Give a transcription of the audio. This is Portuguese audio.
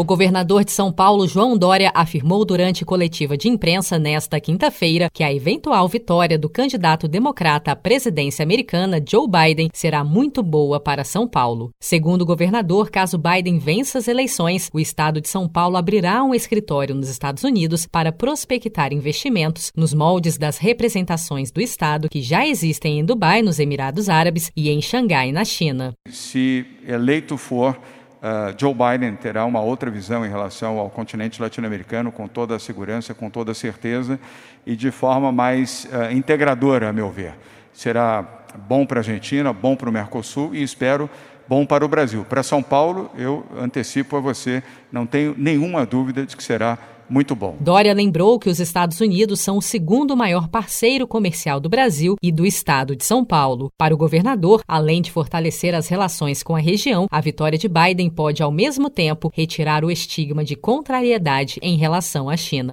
O governador de São Paulo, João Dória, afirmou durante coletiva de imprensa nesta quinta-feira que a eventual vitória do candidato democrata à presidência americana, Joe Biden, será muito boa para São Paulo. Segundo o governador, caso Biden vença as eleições, o estado de São Paulo abrirá um escritório nos Estados Unidos para prospectar investimentos nos moldes das representações do estado que já existem em Dubai, nos Emirados Árabes, e em Xangai, na China. Se eleito for Uh, Joe Biden terá uma outra visão em relação ao continente latino-americano, com toda a segurança, com toda a certeza, e de forma mais uh, integradora, a meu ver. Será bom para a Argentina, bom para o Mercosul e espero bom para o Brasil. Para São Paulo, eu antecipo a você, não tenho nenhuma dúvida de que será muito bom. Dória lembrou que os Estados Unidos são o segundo maior parceiro comercial do Brasil e do estado de São Paulo. Para o governador, além de fortalecer as relações com a região, a vitória de Biden pode, ao mesmo tempo, retirar o estigma de contrariedade em relação à China.